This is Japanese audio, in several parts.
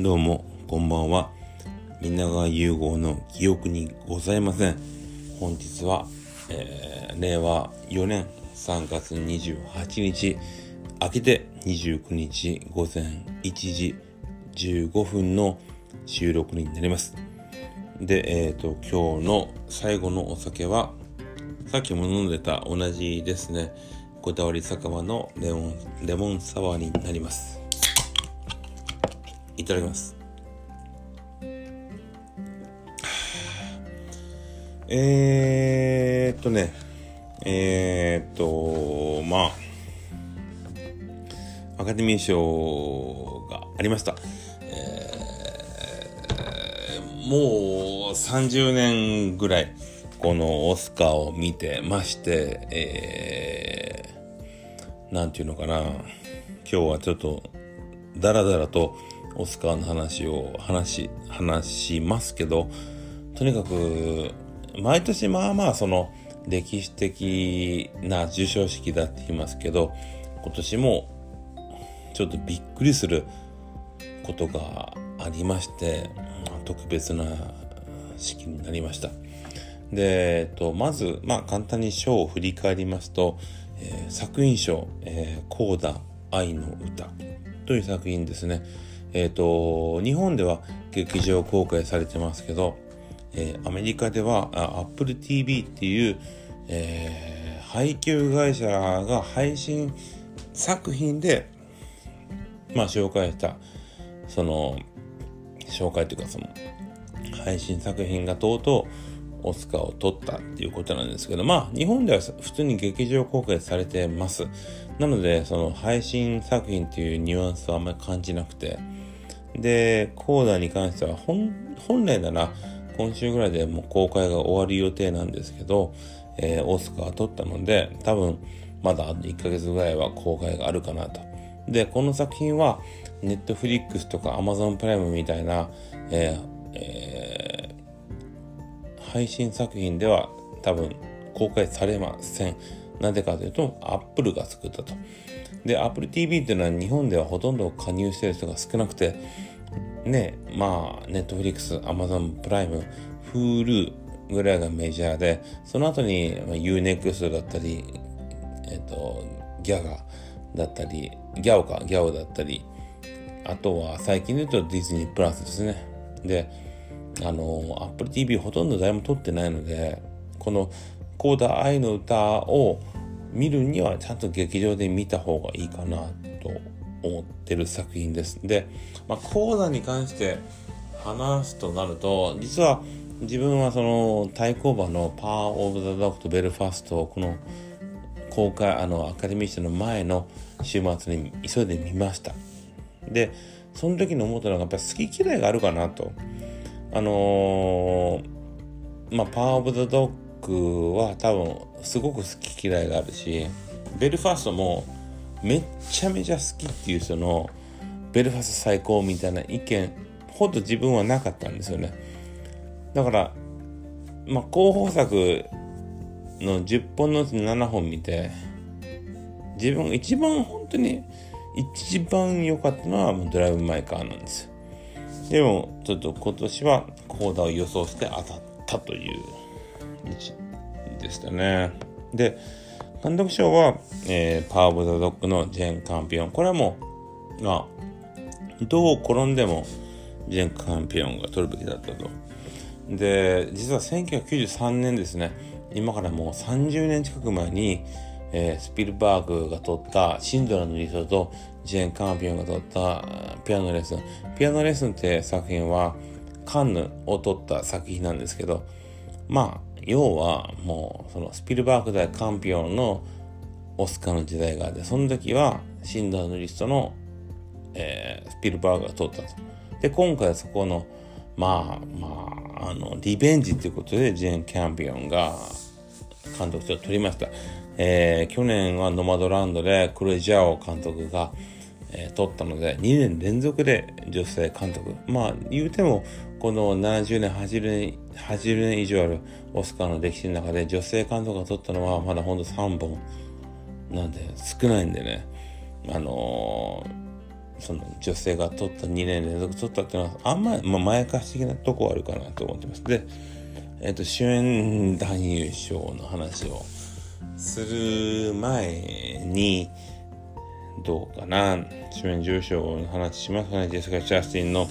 どうも、こんばんは。皆川融合の記憶にございません。本日は、えー、令和4年3月28日、明けて29日午前1時15分の収録になります。で、えっ、ー、と、今日の最後のお酒は、さっきも飲んでた同じですね。こだわり酒場のレモン、レモンサワーになります。いただきます。えー、っとね、えー、っと、まあ、アカデミー賞がありました。えー、もう30年ぐらい、このオスカーを見てまして、えー、なんていうのかな、今日はちょっと、だらだらとオスカーの話を話し、話しますけど、とにかく、毎年まあまあその歴史的な授賞式だって言いますけど、今年もちょっとびっくりすることがありまして、特別な式になりました。で、えっと、まず、まあ簡単に賞を振り返りますと、えー、作品賞、えー、コーダ愛の歌という作品ですね。えっ、と、日本では劇場公開されてますけど、えー、アメリカでは Apple TV っていう、えー、配給会社が配信作品で、まあ、紹介した、その、紹介というか、その、配信作品がとうとうオスカーを取ったっていうことなんですけど、まあ、日本では普通に劇場公開されてます。なので、その配信作品っていうニュアンスはあんまり感じなくて、で、コーダーに関しては本、本来なら、今週ぐらいでもう公開が終わる予定なんですけど、えー、オスカー取ったので、多分まだ1ヶ月ぐらいは公開があるかなと。で、この作品は、ネットフリックスとかアマゾンプライムみたいな、えーえー、配信作品では多分公開されません。なぜかというと、アップルが作ったと。で、Apple TV っていうのは日本ではほとんど加入してる人が少なくて、ね、まあ、ネットフリックス、アマゾンプライム、Hulu ぐらいがメジャーで、その後に、まあ、 U-NEXT だったり、えっ、と、ギャガだったり、ギャオか、ギャオだったり、あとは最近で言うとディズニープラスですね。で、あの、Apple TV ほとんど誰も撮ってないので、このコーダー愛の歌を見るにはちゃんと劇場で見た方がいいかなと思ってる作品です。で、まあ、コーに関して話すとなると、実は自分はその対抗馬のパワーオブザドッグとベルファストをこの公開、あの、アカデミー賞の前の週末に急いで見ました。で、その時に思ったのがやっぱり好き嫌いがあるかなと。あのー、まあ、パワーオブザドッグは多分すごく好き嫌いがあるし、ベルファストもめっちゃめちゃ好きっていう人のベルファス最高みたいな意見ほど自分はなかったんですよね。だから、まあ、候補作の10本のうち7本見て、自分が一番本当に一番良かったのはもうドライブ・マイ・カーなんです。でも、ちょっと今年はコーダを予想して当たったというでしたね。で、監督賞は、えー、パワー・オブ・ザ・ドッグのジェン・カンピオン。これはもう、まあ、どう転んでもジェン・カンピオンが取るべきだったと。で、実は1993年ですね、今からもう30年近く前に、えー、スピルバーグが撮ったシンドラのリストとジェーン・カンピオンが撮ったピアノレッスン。ピアノレッスンって作品はカンヌを撮った作品なんですけど、まあ、要はもうそのスピルバーグ大カンピオンのオスカーの時代があってその時はシンダーのリストの、えー、スピルバーグが取ったと。で今回はそこのまあまああのリベンジということでジェーン・キャンピオンが監督賞を取りました。えー、去年はノマドランドでクレジャオ監督が、えー、取ったので2年連続で女性監督まあ言うてもこの70年80年 ,80 年以上あるオスカーの歴史の中で女性監督が取ったのはまだほんと3本なんで少ないんでね。あのその女性が取った2年連続取ったっていうのはあんまり、まあ、前かし的なとこあるかなと思ってます。で、えっ、ー、と主演男優賞の話をする前にどうかな。主演女優賞の話しますかね。ジェスカ・チャスティンの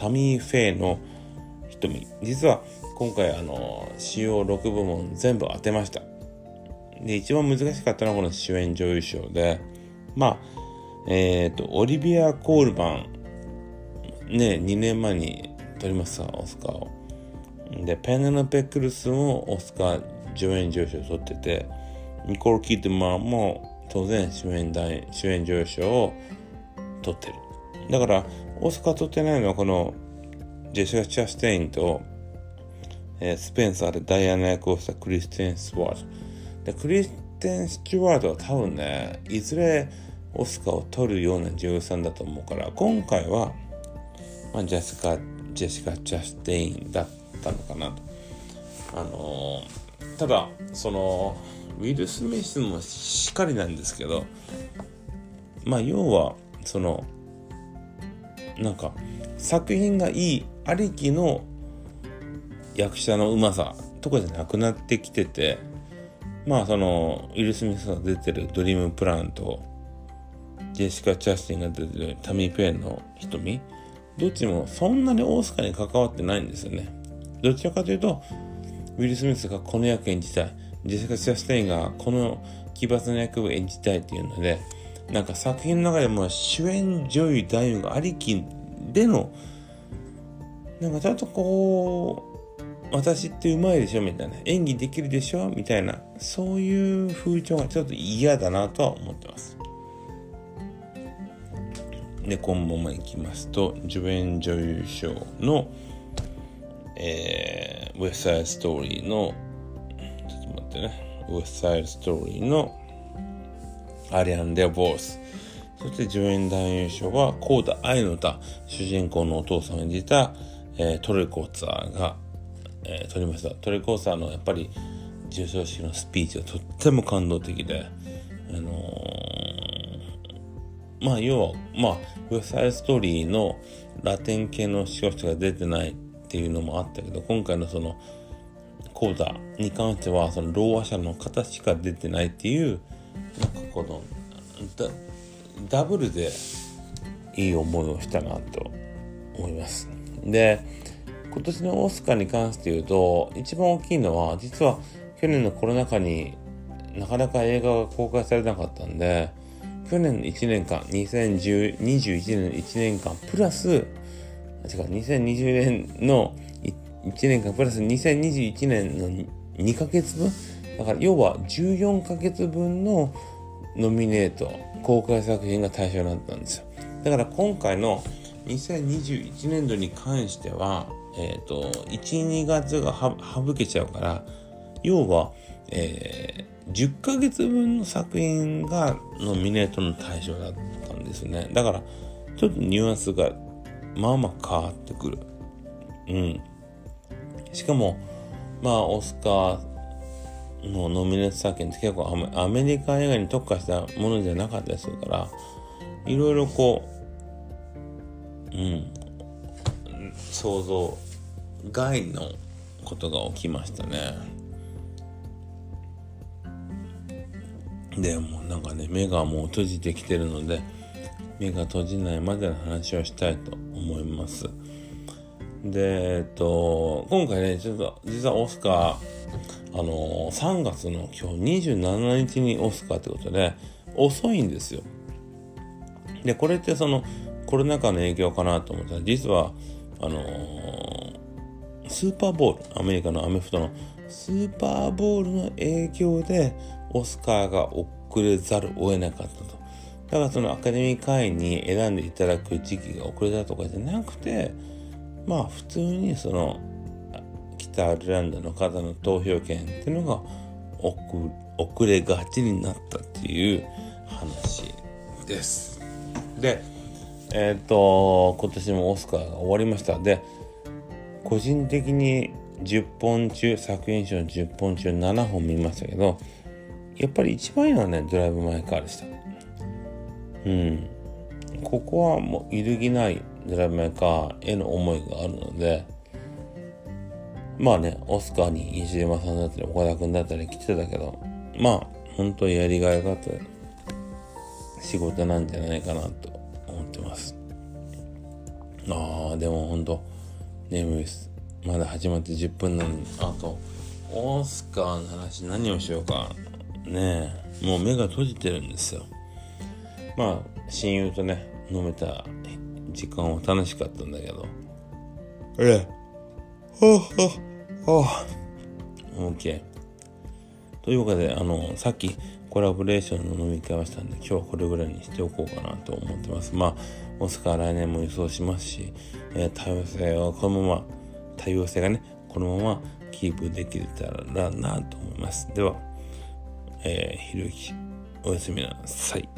タミー・フェイの瞳。実は今回あの主要6部門全部当てました。で一番難しかったのはこの主演女優賞で。まあえっ、ー、とオリビア・コールバンね2年前に取りましたオスカーを。でペンネロペッ・クルスもオスカー助演女優賞を取っててニコール・キッドマンも当然主演主演女優賞を取ってる。だからオスカー取ってないのはこのジェシカ・チャステインと、えー、スペンサーでダイアナ役をしたクリステン・スチュワードでクリステン・スチュワードは多分ねいずれオスカーを取るような女優さんだと思うから今回は、まあ、ジェシカジェシカ・チャステインだったのかなと。あのー、ただそのウィル・スミスもしっかりなんですけどまあ要はそのなんか作品がいいありきの役者のうまさとかじゃなくなってきててまあそのウィル・スミスが出てる「ドリームプラン」とジェシカ・チャスティンが出てるタミー・ペンの瞳どっちもそんなにオースカーに関わってないんですよね。どちらかというとウィル・スミスがこの役演じたいジェシカ・チャステインがこの奇抜な役を演じたいっていうのでなんか作品の中でも主演女優男優がありきでのなんかちょっとこう私ってうまいでしょみたいな演技できるでしょみたいなそういう風潮がちょっと嫌だなとは思ってます。で今後もいきますと助演女優賞のえー、ウェスサイドストーリーのちょっと待ってね、ウエスサイドストーリーのアリアン・デ・ボース。そして助演男優賞は、コーダ・愛の歌、主人公のお父さんを演じた、えー、トレコーツァーが、えー、取りました。トレコーツァーのやっぱり授賞式のスピーチがとっても感動的で、あのー、まあ要は、まあ、ウエスサイストーリーのラテン系の視聴者が出てないっていうのもあったけど、今回のその、講座に関してはそのろう話者の方しか出てないっていうこのダブルでいい思いをしたなと思います。で今年のオスカーに関して言うと一番大きいのは実は去年のコロナ禍になかなか映画が公開されなかったんで去年の1年間2021年の1年間プラス違う2020年の1年間プラス2021年の2ヶ月分？だから要は14ヶ月分のノミネート公開作品が対象になったんですよ。だから今回の2021年度に関してはえっ、ー、と12月が省けちゃうから要は、えー、10ヶ月分の作品がノミネートの対象だったんですね。だからちょっとニュアンスがまあまあ変わってくる。うん。しかも、まあ、オスカーのノミネート作品って結構アメリカ映画に特化したものじゃなかったりするから、いろいろこう、うん、想像外のことが起きましたね。でもなんかね、目がもう閉じてきてるので、目が閉じないまでの話をしたいと思います。で、えっと、今回ね、ちょっと、実はオスカー、あのー、3月の今日27日にオスカーってことで、遅いんですよ。で、これってその、コロナ禍の影響かなと思ったら、実は、あのー、スーパーボール、アメリカのアメフトのスーパーボールの影響で、オスカーが遅れざるを得なかったと。だからそのアカデミー会員に選んでいただく時期が遅れたとかじゃなくて、まあ普通にその北アイルランドの方の投票権っていうのが遅れがちになったっていう話です。で、えっ、ー、と、今年もオスカーが終わりました。で、個人的に10本中、作品賞10本中7本見ましたけど、やっぱり一番いいのはね、ドライブ・マイ・カーでした。うん。ここはもう揺るぎないドラマメーカーへの思いがあるので、まあね、オスカーに石島さんだったり岡田君だったり来てたけど、まあ、本当にやりがいがあった仕事なんじゃないかなと思ってます。ああ、でも本当眠いです。まだ始まって10分なのに、あと、オスカーの話何をしようか。ねえ、もう目が閉じてるんですよ。まあ、親友とね、飲めた時間は楽しかったんだけど。ええ。ほほほ OK。というわけで、あの、さっきコラボレーションの飲み会をしたんで、今日はこれぐらいにしておこうかなと思ってます。まあ、オスカー来年も予想しますし、えー、多様性はこのまま、多様性がね、このままキープできたらなと思います。では、えー、ひろゆき、おやすみなさい。